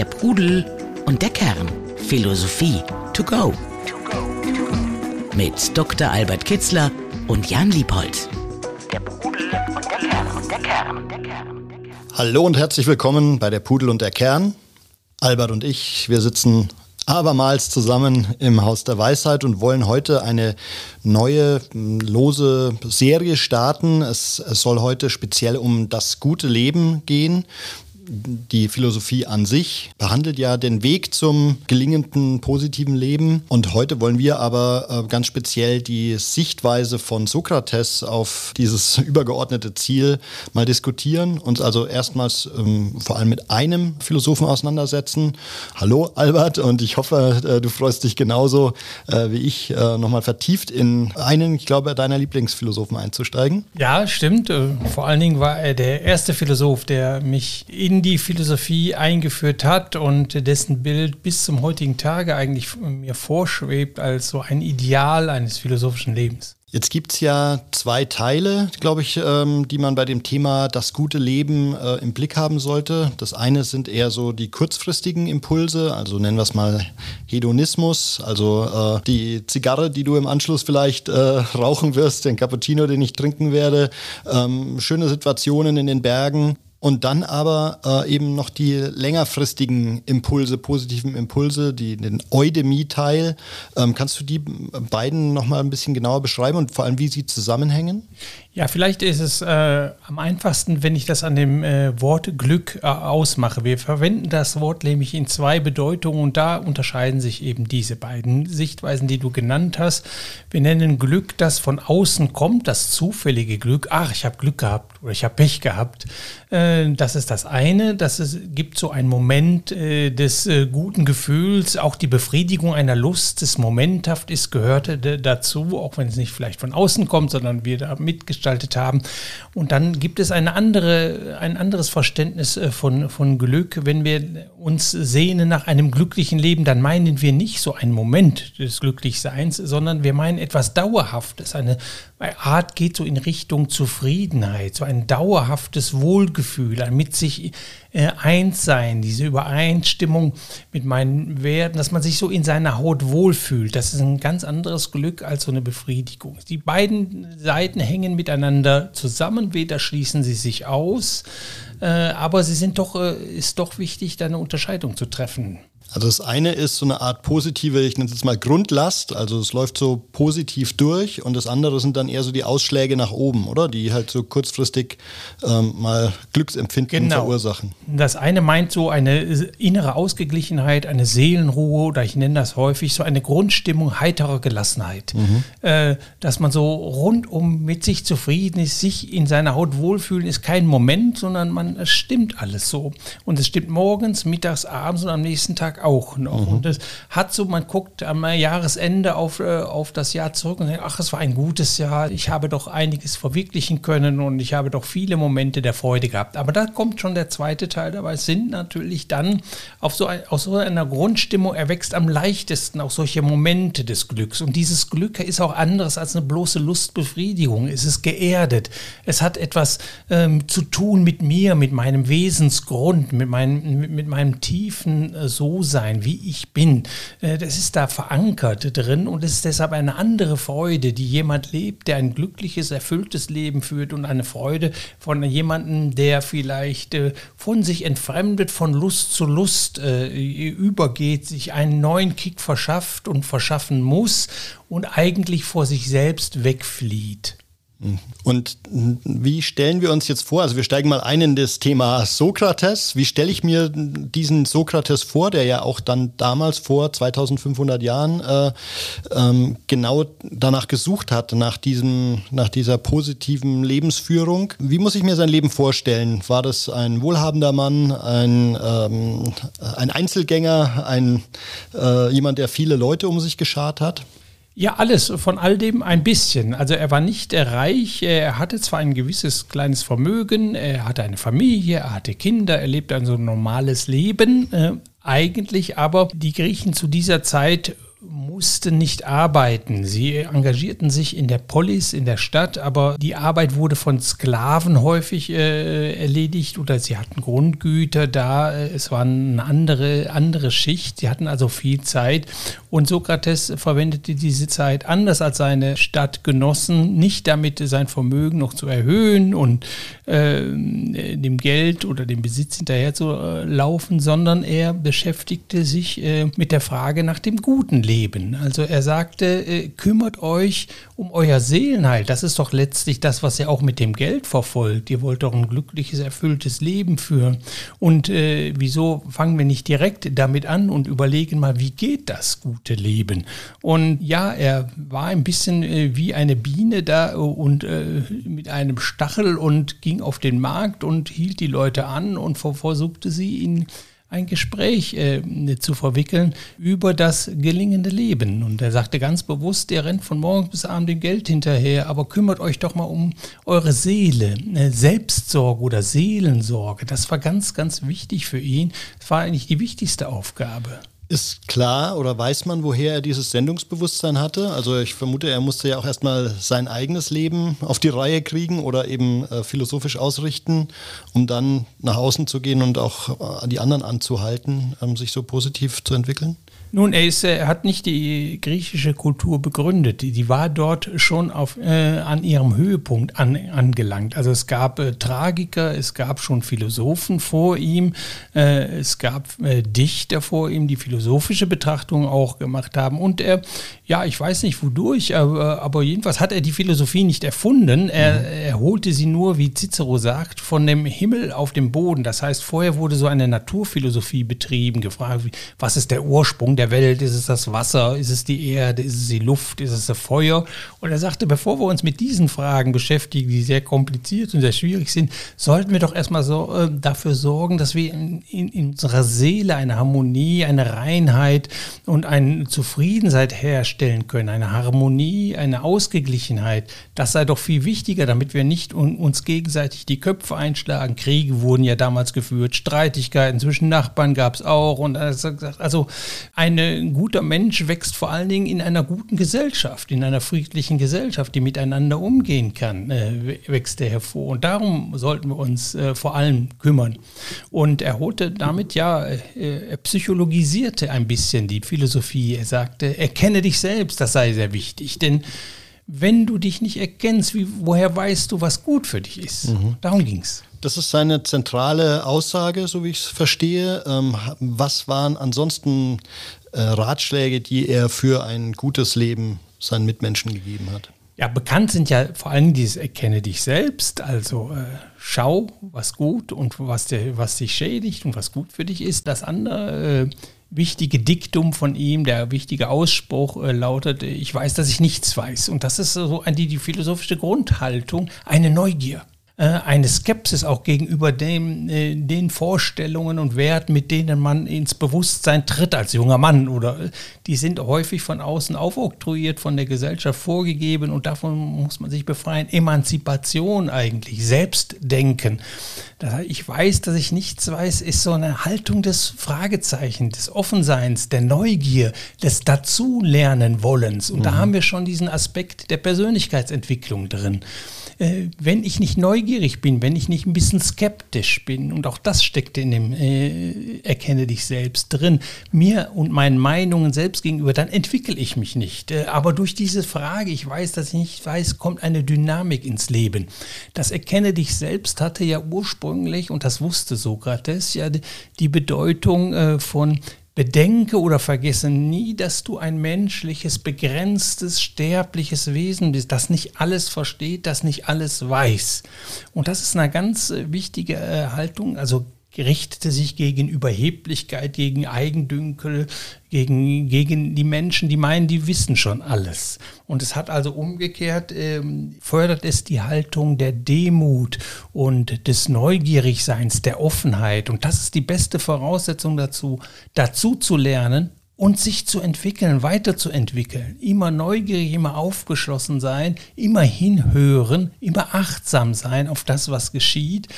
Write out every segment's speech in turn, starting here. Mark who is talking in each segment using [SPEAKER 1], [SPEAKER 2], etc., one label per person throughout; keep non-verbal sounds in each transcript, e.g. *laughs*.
[SPEAKER 1] Der Pudel und der Kern. Philosophie to go. Mit Dr. Albert Kitzler und Jan Liebold. Der Pudel und der Kern. Der Kern. Der
[SPEAKER 2] Kern. Hallo und herzlich willkommen bei der Pudel und der Kern. Albert und ich, wir sitzen abermals zusammen im Haus der Weisheit und wollen heute eine neue lose Serie starten. Es, es soll heute speziell um das gute Leben gehen die Philosophie an sich behandelt ja den Weg zum gelingenden positiven Leben. Und heute wollen wir aber äh, ganz speziell die Sichtweise von Sokrates auf dieses *laughs* übergeordnete Ziel mal diskutieren, uns also erstmals ähm, vor allem mit einem Philosophen auseinandersetzen. Hallo Albert und ich hoffe, äh, du freust dich genauso äh, wie ich, äh, nochmal vertieft in einen, ich glaube, deiner Lieblingsphilosophen einzusteigen.
[SPEAKER 3] Ja, stimmt. Äh, vor allen Dingen war er der erste Philosoph, der mich in die Philosophie eingeführt hat und dessen Bild bis zum heutigen Tage eigentlich mir vorschwebt als so ein Ideal eines philosophischen Lebens.
[SPEAKER 2] Jetzt gibt es ja zwei Teile, glaube ich, ähm, die man bei dem Thema das gute Leben äh, im Blick haben sollte. Das eine sind eher so die kurzfristigen Impulse, also nennen wir es mal Hedonismus, also äh, die Zigarre, die du im Anschluss vielleicht äh, rauchen wirst, den Cappuccino, den ich trinken werde, ähm, schöne Situationen in den Bergen. Und dann aber äh, eben noch die längerfristigen Impulse, positiven Impulse, die, den Eudemie-Teil. Ähm, kannst du die beiden nochmal ein bisschen genauer beschreiben und vor allem, wie sie zusammenhängen?
[SPEAKER 3] Ja, vielleicht ist es äh, am einfachsten, wenn ich das an dem äh, Wort Glück äh, ausmache. Wir verwenden das Wort nämlich in zwei Bedeutungen und da unterscheiden sich eben diese beiden Sichtweisen, die du genannt hast. Wir nennen Glück, das von außen kommt, das zufällige Glück. Ach, ich habe Glück gehabt oder ich habe Pech gehabt. Äh, das ist das eine. Das ist, gibt so einen Moment äh, des äh, guten Gefühls, auch die Befriedigung einer Lust, des Momenthaft ist gehörte dazu, auch wenn es nicht vielleicht von außen kommt, sondern wir da mitgestalten gestaltet haben. Und dann gibt es eine andere, ein anderes Verständnis äh, von, von Glück. Wenn wir uns sehnen nach einem glücklichen Leben, dann meinen wir nicht so einen Moment des Glücklichseins, sondern wir meinen etwas Dauerhaftes. Eine Art geht so in Richtung Zufriedenheit, so ein dauerhaftes Wohlgefühl, ein mit sich äh, eins sein, diese Übereinstimmung mit meinen Werten, dass man sich so in seiner Haut wohlfühlt. Das ist ein ganz anderes Glück als so eine Befriedigung. Die beiden Seiten hängen miteinander zusammen, weder schließen sie sich aus, äh, aber sie sind doch, äh, ist doch wichtig, da eine Unterscheidung zu treffen.
[SPEAKER 2] Also das eine ist so eine Art positive, ich nenne es jetzt mal Grundlast, also es läuft so positiv durch und das andere sind dann eher so die Ausschläge nach oben, oder? Die halt so kurzfristig ähm, mal Glücksempfinden genau. verursachen.
[SPEAKER 3] Das eine meint so eine innere Ausgeglichenheit, eine Seelenruhe oder ich nenne das häufig so eine Grundstimmung heiterer Gelassenheit. Mhm. Äh, dass man so rundum mit sich zufrieden ist, sich in seiner Haut wohlfühlen, ist kein Moment, sondern man, es stimmt alles so. Und es stimmt morgens, mittags, abends und am nächsten Tag auch noch. Mhm. Und das hat so, man guckt am Jahresende auf, äh, auf das Jahr zurück und denkt, ach, es war ein gutes Jahr, ich habe doch einiges verwirklichen können und ich habe doch viele Momente der Freude gehabt. Aber da kommt schon der zweite Teil dabei. Es sind natürlich dann auf so ein, aus so einer Grundstimmung erwächst am leichtesten auch solche Momente des Glücks. Und dieses Glück ist auch anderes als eine bloße Lustbefriedigung. Es ist geerdet. Es hat etwas ähm, zu tun mit mir, mit meinem Wesensgrund, mit meinem, mit, mit meinem tiefen äh, So sein, wie ich bin, äh, das ist da verankert drin und es ist deshalb eine andere Freude, die jemand lebt, der ein glückliches, erfülltes Leben führt und eine Freude von jemandem, der vielleicht äh, von sich entfremdet, von Lust zu Lust äh, übergeht, sich einen neuen Kick verschafft und verschaffen muss und eigentlich vor sich selbst wegflieht.
[SPEAKER 2] Und wie stellen wir uns jetzt vor, also wir steigen mal ein in das Thema Sokrates. Wie stelle ich mir diesen Sokrates vor, der ja auch dann damals vor 2500 Jahren äh, ähm, genau danach gesucht hat, nach, diesem, nach dieser positiven Lebensführung? Wie muss ich mir sein Leben vorstellen? War das ein wohlhabender Mann, ein, ähm, ein Einzelgänger, ein, äh, jemand, der viele Leute um sich geschart hat?
[SPEAKER 3] Ja, alles, von all dem ein bisschen. Also er war nicht reich, er hatte zwar ein gewisses kleines Vermögen, er hatte eine Familie, er hatte Kinder, er lebte ein so normales Leben, äh, eigentlich aber die Griechen zu dieser Zeit mussten nicht arbeiten. Sie engagierten sich in der Polis, in der Stadt, aber die Arbeit wurde von Sklaven häufig äh, erledigt oder sie hatten Grundgüter da. Äh, es war eine andere, andere Schicht. Sie hatten also viel Zeit. Und Sokrates verwendete diese Zeit anders als seine Stadtgenossen, nicht damit sein Vermögen noch zu erhöhen und äh, dem Geld oder dem Besitz hinterher zu äh, laufen, sondern er beschäftigte sich äh, mit der Frage nach dem guten Leben. Also er sagte, äh, kümmert euch um euer Seelenheil. Das ist doch letztlich das, was ihr auch mit dem Geld verfolgt. Ihr wollt doch ein glückliches, erfülltes Leben führen. Und äh, wieso fangen wir nicht direkt damit an und überlegen mal, wie geht das gute Leben? Und ja, er war ein bisschen äh, wie eine Biene da und äh, mit einem Stachel und ging auf den Markt und hielt die Leute an und versuchte sie in ein Gespräch äh, zu verwickeln über das gelingende Leben. Und er sagte ganz bewusst, er rennt von morgens bis abends dem Geld hinterher, aber kümmert euch doch mal um eure Seele. Äh, Selbstsorge oder Seelensorge, das war ganz, ganz wichtig für ihn. Das war eigentlich die wichtigste Aufgabe.
[SPEAKER 2] Ist klar oder weiß man, woher er dieses Sendungsbewusstsein hatte? Also ich vermute, er musste ja auch erstmal sein eigenes Leben auf die Reihe kriegen oder eben äh, philosophisch ausrichten, um dann nach außen zu gehen und auch äh, die anderen anzuhalten, ähm, sich so positiv zu entwickeln?
[SPEAKER 3] Nun, er, ist, er hat nicht die griechische Kultur begründet. Die, die war dort schon auf, äh, an ihrem Höhepunkt an, angelangt. Also es gab äh, Tragiker, es gab schon Philosophen vor ihm, äh, es gab äh, Dichter vor ihm, die philosophische Betrachtungen auch gemacht haben. Und er, ja, ich weiß nicht wodurch, aber, aber jedenfalls hat er die Philosophie nicht erfunden. Er, mhm. er holte sie nur, wie Cicero sagt, von dem Himmel auf den Boden. Das heißt, vorher wurde so eine Naturphilosophie betrieben, gefragt, was ist der Ursprung der Welt? Ist es das Wasser? Ist es die Erde? Ist es die Luft? Ist es das Feuer? Und er sagte, bevor wir uns mit diesen Fragen beschäftigen, die sehr kompliziert und sehr schwierig sind, sollten wir doch erstmal so äh, dafür sorgen, dass wir in, in, in, unserer Seele eine Harmonie, eine Reinheit und eine Zufriedenheit herstellen können, eine Harmonie, eine Ausgeglichenheit. Das sei doch viel wichtiger, damit wir nicht un, uns gegenseitig die Köpfe einschlagen. Kriege wurden ja damals geführt, Streitigkeiten zwischen Nachbarn gab es auch und also ein ein guter Mensch wächst vor allen Dingen in einer guten Gesellschaft, in einer friedlichen Gesellschaft, die miteinander umgehen kann, äh, wächst er hervor. Und darum sollten wir uns äh, vor allem kümmern. Und er holte damit ja, äh, er psychologisierte ein bisschen die Philosophie. Er sagte, erkenne dich selbst, das sei sehr wichtig. Denn wenn du dich nicht erkennst, wie, woher weißt du, was gut für dich ist? Mhm. Darum ging es.
[SPEAKER 2] Das ist seine zentrale Aussage, so wie ich es verstehe. Ähm, was waren ansonsten äh, Ratschläge, die er für ein gutes Leben seinen Mitmenschen gegeben hat?
[SPEAKER 3] Ja, bekannt sind ja vor allem dieses Erkenne dich selbst, also äh, schau, was gut und was, der, was dich schädigt und was gut für dich ist. Das andere äh, wichtige Diktum von ihm, der wichtige Ausspruch äh, lautet, ich weiß, dass ich nichts weiß. Und das ist so die, die philosophische Grundhaltung, eine Neugier. Äh, eine Skepsis auch gegenüber dem, äh, den Vorstellungen und Werten, mit denen man ins Bewusstsein tritt als junger Mann. Oder äh, die sind häufig von außen aufoktroyiert, von der Gesellschaft vorgegeben und davon muss man sich befreien. Emanzipation eigentlich, Selbstdenken. Ich weiß, dass ich nichts weiß, ist so eine Haltung des Fragezeichens, des Offenseins, der Neugier, des Dazulernen wollens. Und mhm. da haben wir schon diesen Aspekt der Persönlichkeitsentwicklung drin wenn ich nicht neugierig bin, wenn ich nicht ein bisschen skeptisch bin, und auch das steckt in dem äh, Erkenne dich selbst drin, mir und meinen Meinungen selbst gegenüber, dann entwickle ich mich nicht. Äh, aber durch diese Frage, ich weiß, dass ich nicht weiß, kommt eine Dynamik ins Leben. Das Erkenne dich selbst hatte ja ursprünglich, und das wusste Sokrates, ja die Bedeutung äh, von Bedenke oder vergesse nie, dass du ein menschliches, begrenztes, sterbliches Wesen bist, das nicht alles versteht, das nicht alles weiß. Und das ist eine ganz äh, wichtige äh, Haltung, also richtete sich gegen Überheblichkeit, gegen Eigendünkel, gegen, gegen die Menschen, die meinen, die wissen schon alles. Und es hat also umgekehrt, ähm, fördert es die Haltung der Demut und des Neugierigseins, der Offenheit. Und das ist die beste Voraussetzung dazu, dazu zu lernen, und sich zu entwickeln, weiterzuentwickeln. Immer neugierig, immer aufgeschlossen sein, immer hinhören, immer achtsam sein auf das, was geschieht,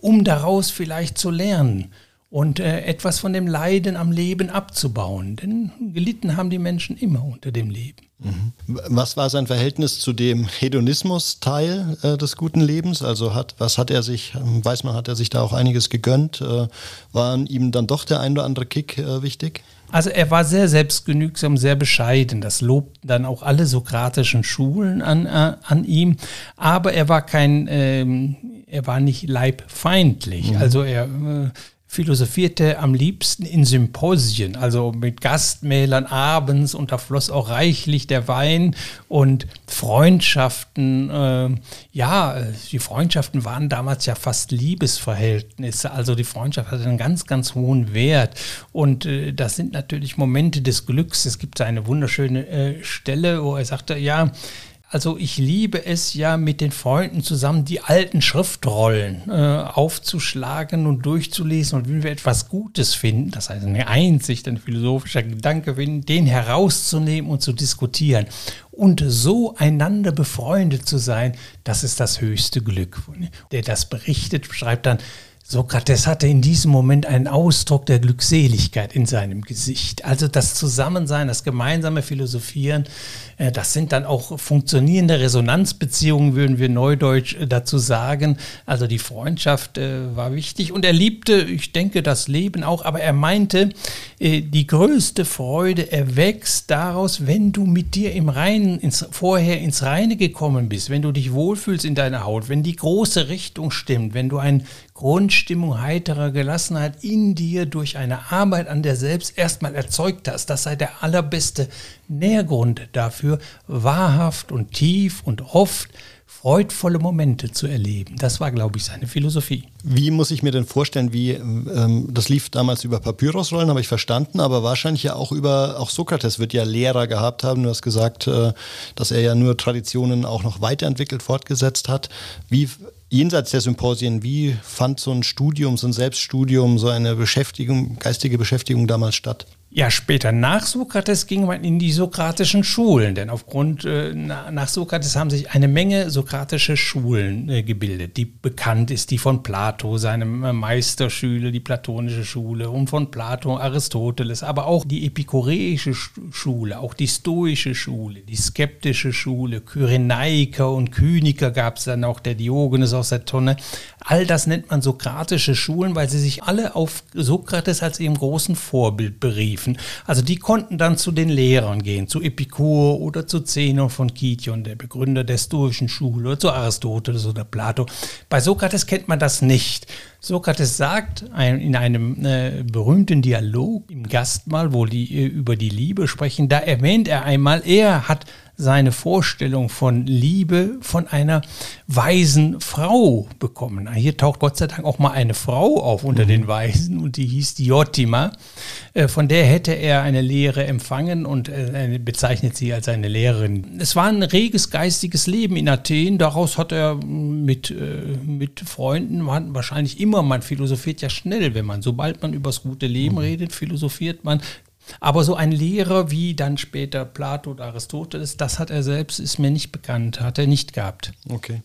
[SPEAKER 3] um daraus vielleicht zu lernen. und äh, etwas von dem Leiden am Leben abzubauen. Denn gelitten haben die Menschen immer unter dem Leben.
[SPEAKER 2] Mhm. Was war sein Verhältnis zu dem Hedonismus-Teil äh, des guten Lebens? Also hat, was hat er sich, weiß man, hat er sich da auch einiges gegönnt? Äh, war ihm dann doch der ein oder andere Kick äh, wichtig?
[SPEAKER 3] Also er war sehr selbstgenügsam, sehr bescheiden. Das lobten dann auch alle sokratischen Schulen an, äh, an ihm. Aber er war kein, ähm, er war nicht leibfeindlich. Mhm. Also er äh, philosophierte am liebsten in Symposien, also mit Gastmählern abends und da floss auch reichlich der Wein und Freundschaften. Äh, ja, die Freundschaften waren damals ja fast Liebesverhältnisse, also die Freundschaft hatte einen ganz, ganz hohen Wert und äh, das sind natürlich Momente des Glücks. Es gibt eine wunderschöne äh, Stelle, wo er sagte, ja, also ich liebe es ja mit den Freunden zusammen die alten Schriftrollen äh, aufzuschlagen und durchzulesen und wenn wir etwas Gutes finden, das heißt eine Einsicht, ein philosophischer Gedanke finden, den herauszunehmen und zu diskutieren und so einander befreundet zu sein, das ist das höchste Glück. Der das berichtet, schreibt dann, Sokrates hatte in diesem Moment einen Ausdruck der Glückseligkeit in seinem Gesicht. Also das Zusammensein, das gemeinsame Philosophieren, äh, das sind dann auch funktionierende Resonanzbeziehungen, würden wir neudeutsch äh, dazu sagen. Also die Freundschaft äh, war wichtig und er liebte, ich denke, das Leben auch, aber er meinte, die größte Freude erwächst daraus, wenn du mit dir im Reinen, ins, vorher ins Reine gekommen bist, wenn du dich wohlfühlst in deiner Haut, wenn die große Richtung stimmt, wenn du ein Grundstimmung heiterer Gelassenheit in dir durch eine Arbeit an der selbst erstmal erzeugt hast. Das sei der allerbeste Nährgrund dafür, wahrhaft und tief und oft freudvolle Momente zu erleben. Das war, glaube ich, seine Philosophie.
[SPEAKER 2] Wie muss ich mir denn vorstellen, wie ähm, das lief damals über Papyrusrollen, habe ich verstanden, aber wahrscheinlich ja auch über, auch Sokrates wird ja Lehrer gehabt haben. Du hast gesagt, äh, dass er ja nur Traditionen auch noch weiterentwickelt, fortgesetzt hat. Wie jenseits der Symposien, wie fand so ein Studium, so ein Selbststudium, so eine Beschäftigung, geistige Beschäftigung damals statt?
[SPEAKER 3] Ja, später nach Sokrates ging man in die sokratischen Schulen, denn aufgrund äh, nach Sokrates haben sich eine Menge sokratische Schulen äh, gebildet. Die bekannt ist die von Plato, seinem äh, Meisterschüler, die platonische Schule und von Plato Aristoteles, aber auch die epikureische Schule, auch die stoische Schule, die skeptische Schule, Kyrenaiker und Kyniker gab es dann auch, der Diogenes aus der Tonne. All das nennt man sokratische Schulen, weil sie sich alle auf Sokrates als ihrem großen Vorbild beriefen. Also die konnten dann zu den Lehrern gehen, zu Epikur oder zu Zenon von Kition, der Begründer der stoischen Schule, oder zu Aristoteles oder Plato. Bei Sokrates kennt man das nicht. Sokrates sagt in einem äh, berühmten Dialog im Gastmahl, wo die äh, über die Liebe sprechen, da erwähnt er einmal, er hat seine Vorstellung von Liebe von einer weisen Frau bekommen. Hier taucht Gott sei Dank auch mal eine Frau auf unter mhm. den Weisen und die hieß Diotima. Äh, von der hätte er eine Lehre empfangen und äh, bezeichnet sie als eine Lehrerin. Es war ein reges geistiges Leben in Athen. Daraus hat er mit, äh, mit Freunden, wahrscheinlich immer, man philosophiert ja schnell, wenn man, sobald man über das gute Leben mhm. redet, philosophiert man. Aber so ein Lehrer wie dann später Plato oder Aristoteles, das hat er selbst, ist mir nicht bekannt, hat er nicht gehabt.
[SPEAKER 2] Okay.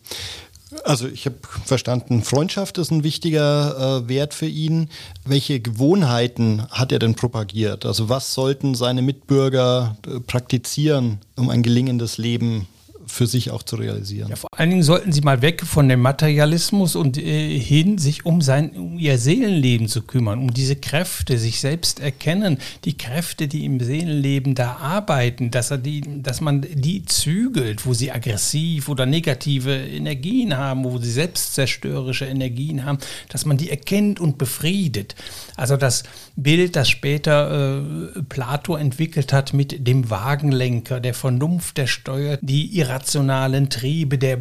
[SPEAKER 2] Also ich habe verstanden, Freundschaft ist ein wichtiger äh, Wert für ihn. Welche Gewohnheiten hat er denn propagiert? Also was sollten seine Mitbürger äh, praktizieren, um ein gelingendes Leben für sich auch zu realisieren.
[SPEAKER 3] Ja, vor allen Dingen sollten sie mal weg von dem Materialismus und äh, hin sich um sein um ihr Seelenleben zu kümmern, um diese Kräfte, sich selbst erkennen, die Kräfte, die im Seelenleben da arbeiten, dass er die, dass man die zügelt, wo sie aggressiv oder negative Energien haben, wo sie selbstzerstörerische Energien haben, dass man die erkennt und befriedet. Also das Bild, das später äh, Plato entwickelt hat mit dem Wagenlenker, der Vernunft, der steuert die irrationalen Triebe, der,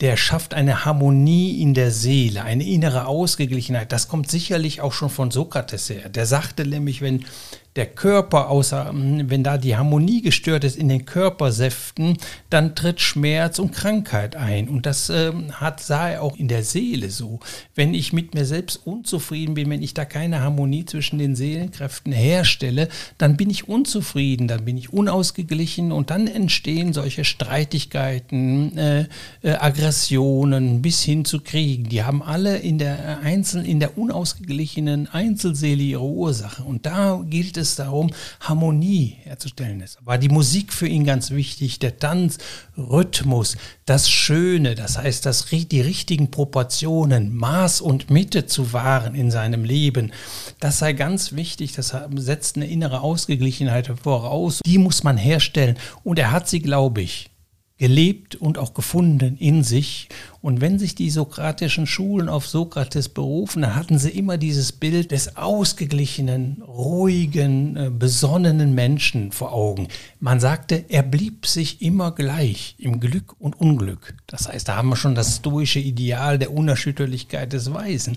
[SPEAKER 3] der schafft eine Harmonie in der Seele, eine innere Ausgeglichenheit. Das kommt sicherlich auch schon von Sokrates her. Der sagte nämlich, wenn der Körper, außer hm, wenn da die Harmonie gestört ist in den Körpersäften, dann tritt Schmerz und Krankheit ein. Und das äh, hat, sah er auch in der Seele so. Wenn ich mit mir selbst unzufrieden bin, wenn ich da keine Harmonie zwischen den Seelenkräften herstelle, dann bin ich unzufrieden, dann bin ich unausgeglichen und dann entstehen solche Streitigkeiten, äh, äh, Aggressionen bis hin zu Kriegen. Die haben alle in der Einzel in der unausgeglichenen Einzelseele ihre Ursache. Und da gilt es darum, Harmonie herzustellen. Es war die Musik für ihn ganz wichtig, der Tanz, Rhythmus, das Schöne, das heißt, das, die richtigen Proportionen, Maß und Mitte zu wahren in seinem Leben. Das sei ganz wichtig, das setzt eine innere Ausgeglichenheit voraus. Die muss man herstellen. Und er hat sie, glaube ich, gelebt und auch gefunden in sich. Und wenn sich die sokratischen Schulen auf Sokrates berufen, dann hatten sie immer dieses Bild des ausgeglichenen, ruhigen, äh, besonnenen Menschen vor Augen. Man sagte, er blieb sich immer gleich im Glück und Unglück. Das heißt, da haben wir schon das stoische Ideal der Unerschütterlichkeit des Weisen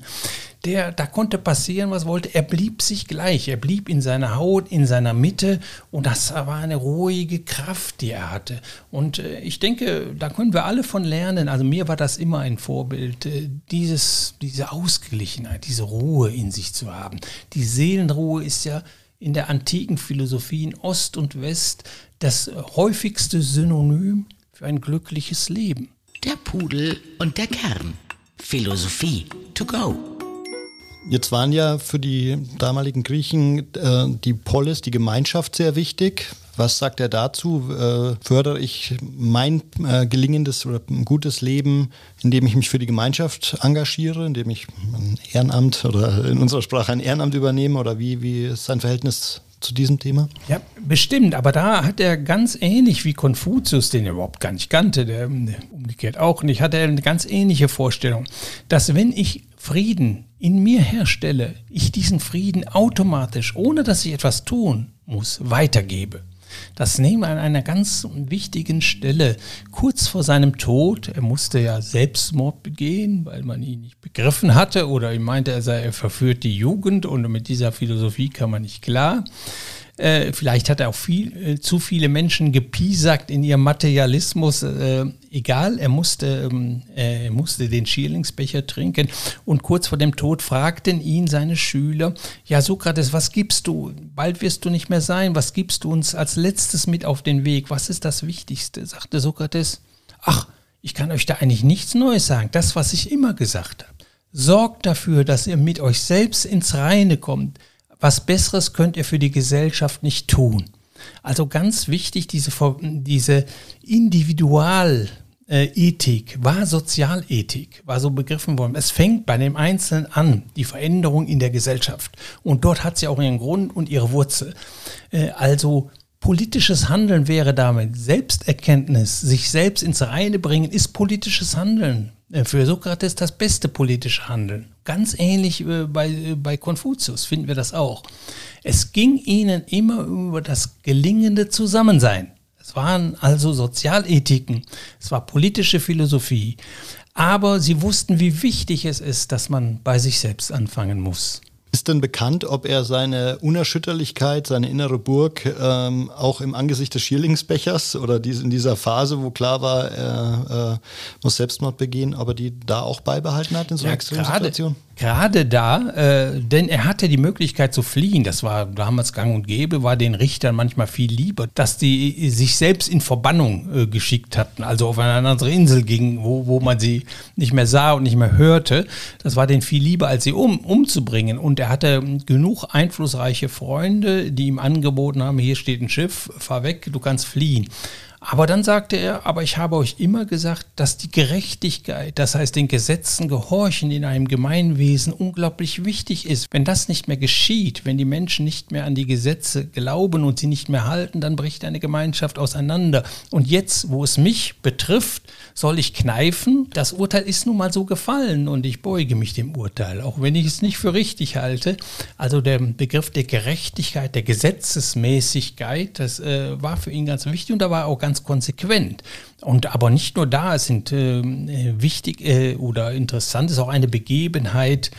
[SPEAKER 3] der, da konnte passieren, was wollte. Er blieb sich gleich. Er blieb in seiner Haut, in seiner Mitte und das war eine ruhige Kraft, die er hatte. Und äh, ich denke, da können wir alle von lernen. Also mir war das immer ein Vorbild, äh, dieses, diese Ausgeglichenheit, diese Ruhe in sich zu haben. Die Seelenruhe ist ja in der antiken Philosophie in Ost und West das häufigste Synonym für ein glückliches Leben.
[SPEAKER 1] Der Pudel und der Kern. Philosophie to go.
[SPEAKER 2] Jetzt waren ja für die damaligen Griechen äh, die Polis, die Gemeinschaft sehr wichtig. Was sagt er dazu? Äh, fördere ich mein äh, gelingendes oder gutes Leben, indem ich mich für die Gemeinschaft engagiere, indem ich ein Ehrenamt oder in unserer Sprache ein Ehrenamt übernehme? Oder wie, wie ist sein Verhältnis zu diesem Thema?
[SPEAKER 3] Ja, bestimmt. Aber da hat er ganz ähnlich wie Konfuzius, den er überhaupt gar nicht kannte, der umgekehrt auch nicht, hat er eine ganz ähnliche Vorstellung, dass wenn ich Frieden in mir herstelle, ich diesen Frieden automatisch, ohne dass ich etwas tun muss, weitergebe. Das nehmen wir an einer ganz wichtigen Stelle. Kurz vor seinem Tod, er musste ja Selbstmord begehen, weil man ihn nicht begriffen hatte oder ihm meinte, er sei, er verführt die Jugend und mit dieser Philosophie kann man nicht klar. Äh, vielleicht hat er auch viel, äh, zu viele Menschen gepiesackt in ihrem Materialismus. Äh, egal, er musste, ähm, äh, er musste den Schierlingsbecher trinken. Und kurz vor dem Tod fragten ihn seine Schüler, ja Sokrates, was gibst du? Bald wirst du nicht mehr sein. Was gibst du uns als letztes mit auf den Weg? Was ist das Wichtigste? sagte Sokrates. Ach, ich kann euch da eigentlich nichts Neues sagen. Das, was ich immer gesagt habe. Sorgt dafür, dass ihr mit euch selbst ins Reine kommt was Besseres könnt ihr für die Gesellschaft nicht tun. Also ganz wichtig, diese, diese Individualethik war Sozialethik, war so begriffen worden. Es fängt bei dem Einzelnen an, die Veränderung in der Gesellschaft. Und dort hat sie auch ihren Grund und ihre Wurzel. Äh, also politisches Handeln wäre damit Selbsterkenntnis, sich selbst ins Reine bringen, ist politisches Handeln. Äh, für Sokrates das beste politische Handeln. Ganz ähnlich äh, bei, äh, bei Konfuzius finden wir das auch. Es ging ihnen immer über das gelingende Zusammensein. Es waren also Sozialethiken, es war politische Philosophie. Aber sie wussten, wie wichtig es ist, dass man bei sich selbst anfangen muss.
[SPEAKER 2] Ist denn bekannt, ob er seine Unerschütterlichkeit, seine innere Burg ähm, auch im Angesicht des Schierlingsbechers oder dies, in dieser Phase, wo klar war, er äh, muss Selbstmord begehen, ob er die da auch beibehalten hat in so einer ja, Extremsituation?
[SPEAKER 3] Gerade da, äh, denn er hatte die Möglichkeit zu fliehen, das war damals gang und gäbe, war den Richtern manchmal viel lieber, dass die sich selbst in Verbannung äh, geschickt hatten, also auf eine andere Insel gingen, wo, wo man sie nicht mehr sah und nicht mehr hörte. Das war denen viel lieber, als sie um, umzubringen. Und er hatte genug einflussreiche Freunde, die ihm angeboten haben, hier steht ein Schiff, fahr weg, du kannst fliehen. Aber dann sagte er, aber ich habe euch immer gesagt, dass die Gerechtigkeit, das heißt den Gesetzen gehorchen in einem Gemeinwesen unglaublich wichtig ist. Wenn das nicht mehr geschieht, wenn die Menschen nicht mehr an die Gesetze glauben und sie nicht mehr halten, dann bricht eine Gemeinschaft auseinander. Und jetzt, wo es mich betrifft, soll ich kneifen? Das Urteil ist nun mal so gefallen und ich beuge mich dem Urteil, auch wenn ich es nicht für richtig halte. Also der Begriff der Gerechtigkeit, der Gesetzesmäßigkeit, das äh, war für ihn ganz wichtig und da war auch ganz ganz konsequent. Und aber nicht nur da, es sind äh, wichtig äh, oder interessant ist auch eine Begebenheit.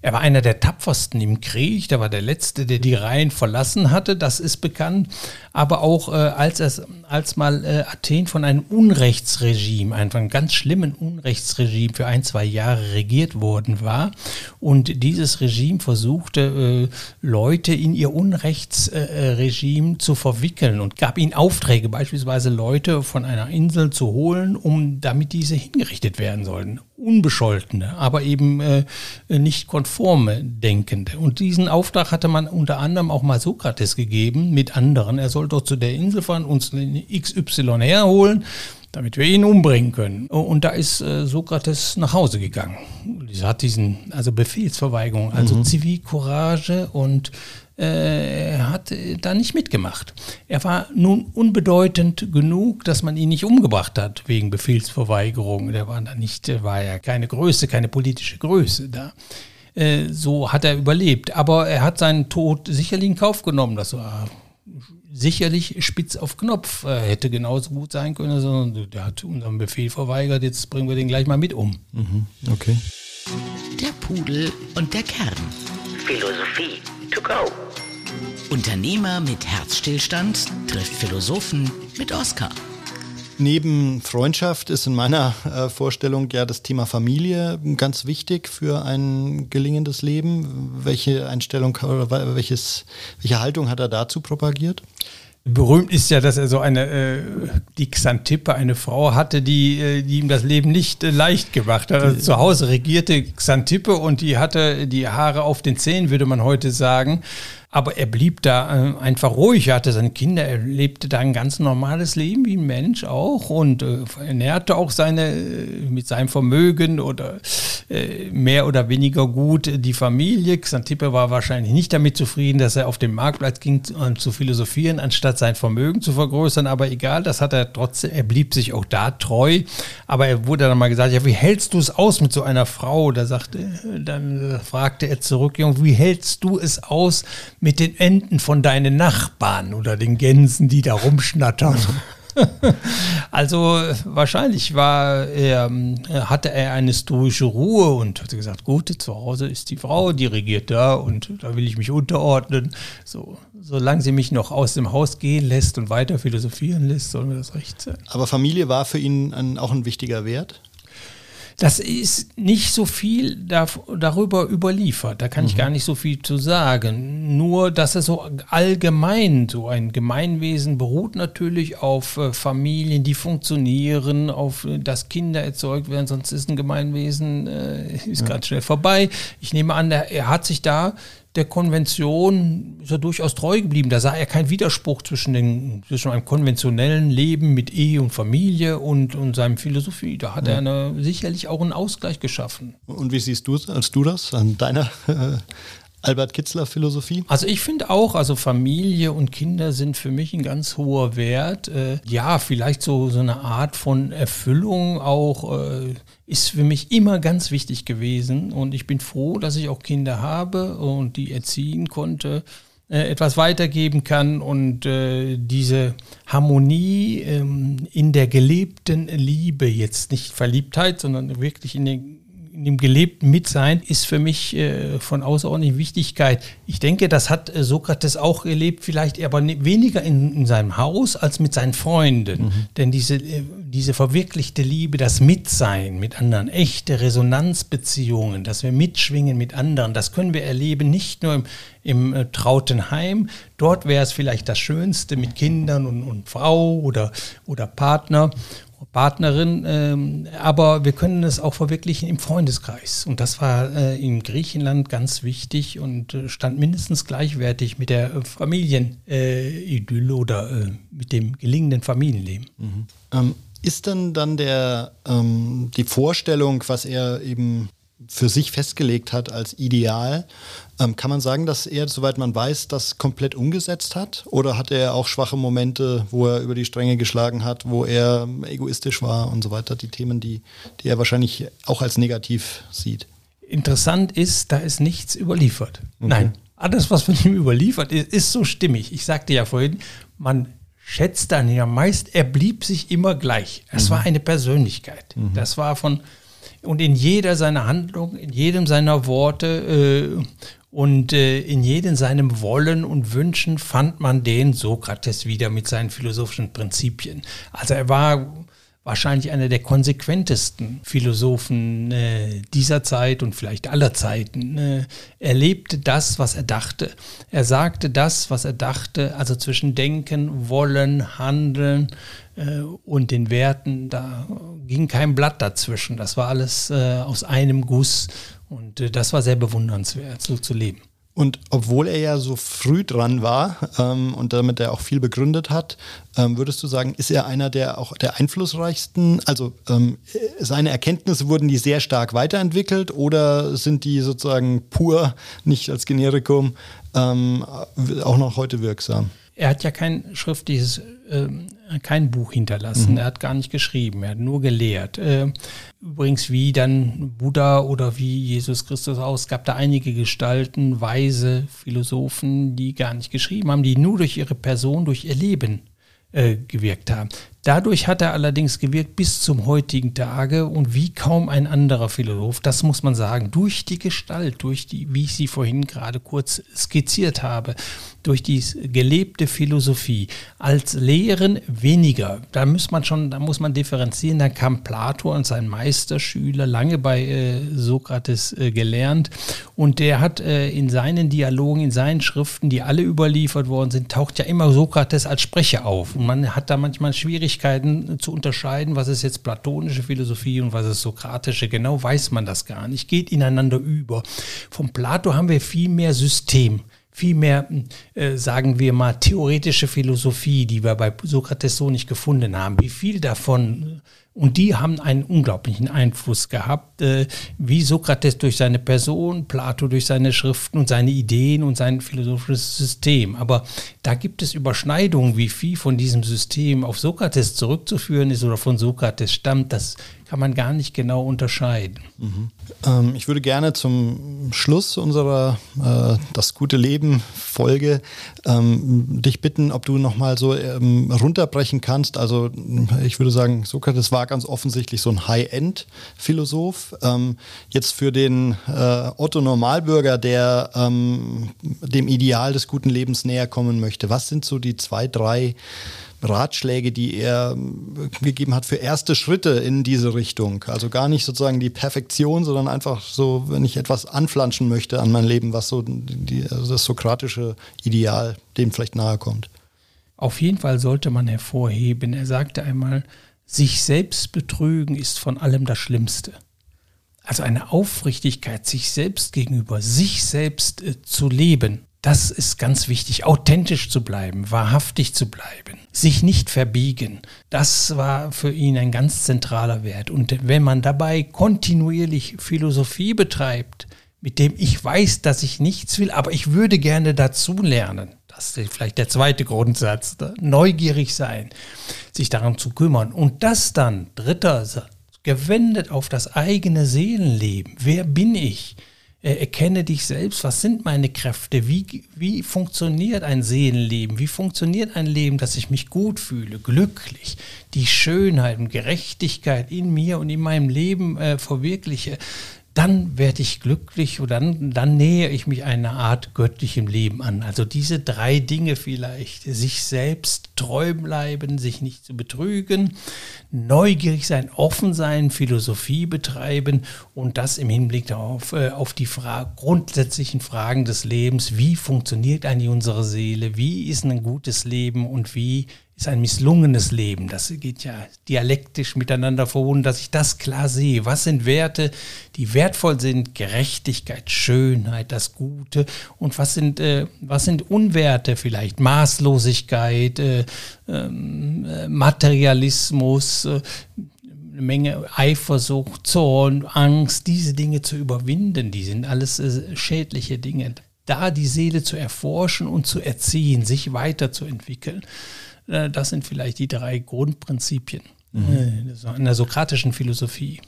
[SPEAKER 3] Er war einer der tapfersten im Krieg, der war der Letzte, der die Reihen verlassen hatte, das ist bekannt. Aber auch äh, als, es, als mal äh, Athen von einem Unrechtsregime, einem ganz schlimmen Unrechtsregime für ein, zwei Jahre regiert worden war und dieses Regime versuchte, äh, Leute in ihr Unrechtsregime zu verwickeln und gab ihnen Aufträge, beispielsweise Leute von einer Insel zu holen, um damit diese hingerichtet werden sollten. Unbescholtene, aber eben äh, nicht konforme Denkende. Und diesen Auftrag hatte man unter anderem auch mal Sokrates gegeben mit anderen. Er soll doch zu der Insel fahren, uns XY herholen, damit wir ihn umbringen können. Und da ist äh, Sokrates nach Hause gegangen. Er hat diesen, also Befehlsverweigerung, also mhm. Zivilcourage und äh, er hat da nicht mitgemacht. Er war nun unbedeutend genug, dass man ihn nicht umgebracht hat wegen Befehlsverweigerung. Der war da nicht, war ja keine Größe, keine politische Größe da. Äh, so hat er überlebt. Aber er hat seinen Tod sicherlich in Kauf genommen. Das war sicherlich spitz auf Knopf. Er hätte genauso gut sein können, sondern der hat unseren Befehl verweigert. Jetzt bringen wir den gleich mal mit um.
[SPEAKER 2] Mhm, okay.
[SPEAKER 1] Der Pudel und der Kern. Philosophie to go. Unternehmer mit Herzstillstand trifft Philosophen mit Oscar.
[SPEAKER 2] Neben Freundschaft ist in meiner äh, Vorstellung ja das Thema Familie ganz wichtig für ein gelingendes Leben. Welche Einstellung oder welches, welche Haltung hat er dazu propagiert?
[SPEAKER 3] Berühmt ist ja, dass er so eine, äh, die Xantippe, eine Frau hatte, die, äh, die ihm das Leben nicht äh, leicht gemacht hat. Also zu Hause regierte Xantippe und die hatte die Haare auf den Zähnen, würde man heute sagen. Aber er blieb da äh, einfach ruhig. Er hatte seine Kinder, er lebte da ein ganz normales Leben wie ein Mensch auch und äh, ernährte auch seine, äh, mit seinem Vermögen oder äh, mehr oder weniger gut die Familie. Xantippe war wahrscheinlich nicht damit zufrieden, dass er auf den Marktplatz ging um zu philosophieren, anstatt sein Vermögen zu vergrößern. Aber egal, das hat er trotzdem, er blieb sich auch da treu. Aber er wurde dann mal gesagt, ja, wie hältst du es aus mit so einer Frau? Da sagte, dann fragte er zurück, wie hältst du es aus mit den Enten von deinen Nachbarn oder den Gänsen, die da rumschnattern. *laughs* also wahrscheinlich war er, hatte er eine stoische Ruhe und hat gesagt, gut, zu Hause ist die Frau, die regiert da und da will ich mich unterordnen. So, solange sie mich noch aus dem Haus gehen lässt und weiter philosophieren lässt, soll mir das recht sein.
[SPEAKER 2] Aber Familie war für ihn ein, auch ein wichtiger Wert?
[SPEAKER 3] Das ist nicht so viel da, darüber überliefert. Da kann mhm. ich gar nicht so viel zu sagen. Nur, dass es so allgemein, so ein Gemeinwesen beruht natürlich auf äh, Familien, die funktionieren, auf äh, dass Kinder erzeugt werden, sonst ist ein Gemeinwesen äh, ist ja. ganz schnell vorbei. Ich nehme an, er hat sich da der Konvention ist er durchaus treu geblieben. Da sah er keinen Widerspruch zwischen, den, zwischen einem konventionellen Leben mit Ehe und Familie und, und seinem Philosophie. Da hat ja. er eine, sicherlich auch einen Ausgleich geschaffen.
[SPEAKER 2] Und wie siehst du als du das an deiner äh, Albert Kitzler Philosophie?
[SPEAKER 3] Also ich finde auch, also Familie und Kinder sind für mich ein ganz hoher Wert. Äh, ja, vielleicht so, so eine Art von Erfüllung auch. Äh, ist für mich immer ganz wichtig gewesen und ich bin froh, dass ich auch Kinder habe und die erziehen konnte, äh, etwas weitergeben kann und äh, diese Harmonie ähm, in der gelebten Liebe, jetzt nicht Verliebtheit, sondern wirklich in den in dem gelebten Mitsein ist für mich äh, von außerordentlicher Wichtigkeit. Ich denke, das hat äh, Sokrates auch erlebt, vielleicht aber weniger in, in, seinem Haus als mit seinen Freunden. Mhm. Denn diese, äh, diese verwirklichte Liebe, das Mitsein mit anderen, echte Resonanzbeziehungen, dass wir mitschwingen mit anderen, das können wir erleben, nicht nur im, im äh, trauten Heim. Dort wäre es vielleicht das Schönste mit Kindern und, und Frau oder, oder Partner. Partnerin, ähm, aber wir können es auch verwirklichen im Freundeskreis. Und das war äh, in Griechenland ganz wichtig und äh, stand mindestens gleichwertig mit der Familienidylle äh, oder äh, mit dem gelingenden Familienleben.
[SPEAKER 2] Mhm. Ähm, ist denn dann der, ähm, die Vorstellung, was er eben für sich festgelegt hat als Ideal. Ähm, kann man sagen, dass er, soweit man weiß, das komplett umgesetzt hat? Oder hat er auch schwache Momente, wo er über die Stränge geschlagen hat, wo er egoistisch war und so weiter? Die Themen, die, die er wahrscheinlich auch als negativ sieht.
[SPEAKER 3] Interessant ist, da ist nichts überliefert. Okay. Nein, alles, was von ihm überliefert ist, ist so stimmig. Ich sagte ja vorhin, man schätzt dann ja meist, er blieb sich immer gleich. Es mhm. war eine Persönlichkeit. Mhm. Das war von Und in jeder seiner Handlung, in jedem seiner Worte äh, und äh, in jedem seinem Wollen und Wünschen fand man den Sokrates wieder mit seinen philosophischen Prinzipien. Also er war wahrscheinlich einer der konsequentesten Philosophen äh, dieser Zeit und vielleicht aller Zeiten. Äh, er lebte das, was er dachte. Er sagte das, was er dachte, also zwischen Denken, Wollen, Handeln äh, und den Werten, da ging kein Blatt dazwischen. Das war alles äh, aus einem Guss und äh, das war sehr bewundernswert, so zu leben.
[SPEAKER 2] Und obwohl er ja so früh dran war ähm, und damit er auch viel begründet hat, ähm, würdest du sagen, ist er einer der auch der einflussreichsten? Also ähm, seine Erkenntnisse wurden die sehr stark weiterentwickelt oder sind die sozusagen pur, nicht als Generikum, ähm, auch noch heute wirksam?
[SPEAKER 3] Er hat ja kein schriftliches, äh, kein Buch hinterlassen. Mhm. Er hat gar nicht geschrieben. Er hat nur gelehrt. Äh, übrigens, wie dann Buddha oder wie Jesus Christus aus, gab da einige Gestalten, Weise, Philosophen, die gar nicht geschrieben haben, die nur durch ihre Person, durch ihr Leben äh, gewirkt haben. Dadurch hat er allerdings gewirkt bis zum heutigen Tage und wie kaum ein anderer Philosoph, das muss man sagen, durch die Gestalt, durch die, wie ich sie vorhin gerade kurz skizziert habe, durch die gelebte Philosophie. Als Lehren weniger. Da muss man schon, da muss man differenzieren. Da kam Plato und sein Meisterschüler lange bei äh, Sokrates äh, gelernt und der hat äh, in seinen Dialogen, in seinen Schriften, die alle überliefert worden sind, taucht ja immer Sokrates als Sprecher auf. Und man hat da manchmal Schwierigkeiten zu unterscheiden, was ist jetzt platonische Philosophie und was ist sokratische. Genau weiß man das gar nicht. Geht ineinander über. Vom Plato haben wir viel mehr System vielmehr, äh, sagen wir mal, theoretische Philosophie, die wir bei Sokrates so nicht gefunden haben. Wie viel davon und die haben einen unglaublichen Einfluss gehabt, äh, wie Sokrates durch seine Person, Plato durch seine Schriften und seine Ideen und sein philosophisches System. Aber da gibt es Überschneidungen, wie viel von diesem System auf Sokrates zurückzuführen ist oder von Sokrates stammt. Das kann man gar nicht genau unterscheiden.
[SPEAKER 2] Mhm. Ähm, ich würde gerne zum Schluss unserer äh, Das gute Leben Folge ähm, dich bitten, ob du nochmal so ähm, runterbrechen kannst. Also ich würde sagen, Sokrates war ganz offensichtlich so ein High-End-Philosoph. Ähm, jetzt für den äh, Otto Normalbürger, der ähm, dem Ideal des guten Lebens näher kommen möchte, was sind so die zwei, drei Ratschläge, die er ähm, gegeben hat für erste Schritte in diese Richtung. Also gar nicht sozusagen die Perfektion, sondern einfach so, wenn ich etwas anflanschen möchte an mein Leben, was so die, also das sokratische Ideal dem vielleicht nahe kommt.
[SPEAKER 3] Auf jeden Fall sollte man hervorheben, er sagte einmal, sich selbst betrügen ist von allem das Schlimmste. Also eine Aufrichtigkeit sich selbst gegenüber, sich selbst äh, zu leben, das ist ganz wichtig, authentisch zu bleiben, wahrhaftig zu bleiben, sich nicht verbiegen. Das war für ihn ein ganz zentraler Wert. Und wenn man dabei kontinuierlich Philosophie betreibt, mit dem ich weiß, dass ich nichts will, aber ich würde gerne dazu lernen. Das ist vielleicht der zweite Grundsatz. Ne? Neugierig sein, sich darum zu kümmern. Und das dann, dritter gewendet auf das eigene Seelenleben. Wer bin ich? Äh, erkenne dich selbst, was sind meine Kräfte, wie, wie funktioniert ein Seelenleben, wie funktioniert ein Leben, dass ich mich gut fühle, glücklich, die Schönheit und Gerechtigkeit in mir und in meinem Leben äh, verwirkliche dann werde ich glücklich oder dann, dann nähe ich mich einer Art göttlichem Leben an. Also diese drei Dinge vielleicht, sich selbst treu bleiben, sich nicht zu betrügen, neugierig sein, offen sein, Philosophie betreiben und das im Hinblick darauf, äh, auf die Fra grundsätzlichen Fragen des Lebens, wie funktioniert eigentlich unsere Seele, wie ist ein gutes Leben und wie ist ein misslungenes Leben. Das geht ja dialektisch miteinander verbunden, dass ich das klar sehe. Was sind Werte, die wertvoll sind? Gerechtigkeit, Schönheit, das Gute. Und was sind, äh, was sind Unwerte vielleicht? Maßlosigkeit, äh, ähm, äh, Materialismus, eine Menge Eifersucht, Zorn, Angst, diese Dinge zu überwinden. Die sind alles äh, schädliche Dinge. Da die Seele zu erforschen und zu erziehen, sich weiterzuentwickeln. Äh, das sind vielleicht die drei Grundprinzipien mhm. in der sokratischen Philosophie.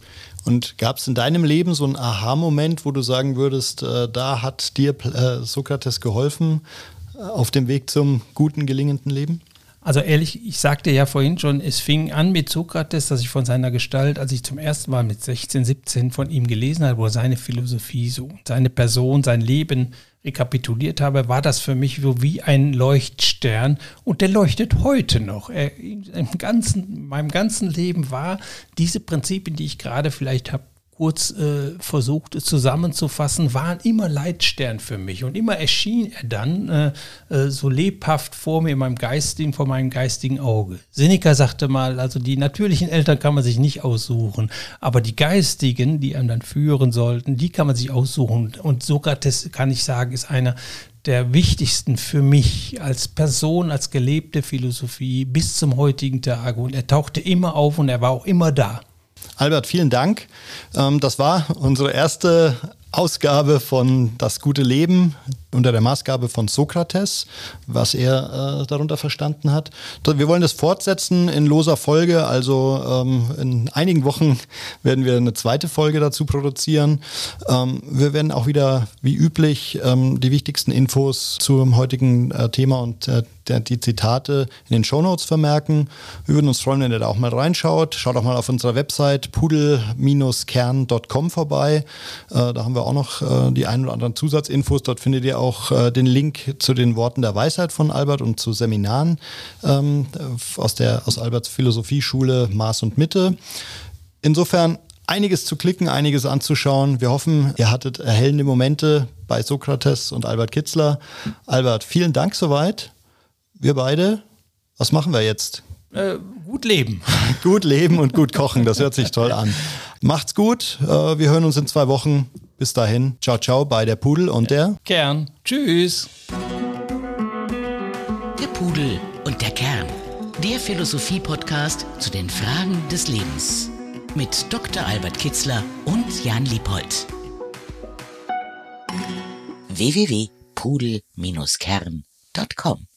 [SPEAKER 2] Und gab es in deinem Leben so einen Aha-Moment, wo du sagen würdest, äh, da hat dir Sokrates geholfen auf dem Weg zum guten, gelingenden Leben?
[SPEAKER 3] Also ehrlich, ich sagte ja vorhin schon, es fing an mit Sokrates, dass ich von seiner Gestalt, als ich zum ersten Mal mit 16, 17 von ihm gelesen habe, wo seine Philosophie so, seine Person, sein Leben rekapituliert habe, war das für mich so wie ein Leuchtstern und der leuchtet heute noch. Er, im ganzen, meinem ganzen Leben war diese Prinzipien, die ich gerade vielleicht habe kurz äh, versucht zusammenzufassen, waren immer Leitstern für mich. Und immer erschien er dann äh, äh, so lebhaft vor mir in meinem geistigen, vor meinem geistigen Auge. Seneca sagte mal, also die natürlichen Eltern kann man sich nicht aussuchen, aber die geistigen, die einem dann führen sollten, die kann man sich aussuchen. Und Sokrates, kann ich sagen, ist einer der wichtigsten für mich als Person, als gelebte Philosophie bis zum heutigen Tage. Und er tauchte immer auf und er war auch immer da.
[SPEAKER 2] Albert, vielen Dank. Ähm, das war unsere erste Ausgabe von Das gute Leben unter der Maßgabe von Sokrates, was er äh, darunter verstanden hat. Wir wollen das fortsetzen in loser Folge, also ähm, in einigen Wochen *laughs* werden wir eine zweite Folge dazu produzieren. Ähm, wir werden auch wieder, wie üblich, ähm, die wichtigsten Infos zum heutigen äh, Thema und äh, die Zitate in den Shownotes vermerken. Wir würden uns freuen, wenn ihr da auch mal reinschaut. Schaut auch mal auf unserer Website pudel-kern.com vorbei. Äh, da haben wir auch noch äh, die ein oder anderen Zusatzinfos. Dort findet ihr auch äh, den Link zu den Worten der Weisheit von Albert und zu Seminaren ähm, aus, der, aus Alberts Philosophieschule Maß und Mitte. Insofern einiges zu klicken, einiges anzuschauen. Wir hoffen, ihr hattet erhellende Momente bei Sokrates und Albert Kitzler. Albert, vielen Dank soweit. Wir beide, was machen wir jetzt?
[SPEAKER 3] Äh, gut leben. *laughs*
[SPEAKER 2] gut leben und gut kochen, das hört sich toll an. Macht's gut, äh, wir hören uns in zwei Wochen. Bis dahin, ciao, ciao bei der Pudel und der
[SPEAKER 3] Kern. Tschüss.
[SPEAKER 1] Der Pudel und der Kern. Der Philosophie-Podcast zu den Fragen des Lebens. Mit Dr. Albert Kitzler und Jan Liebold. www.pudel-kern.com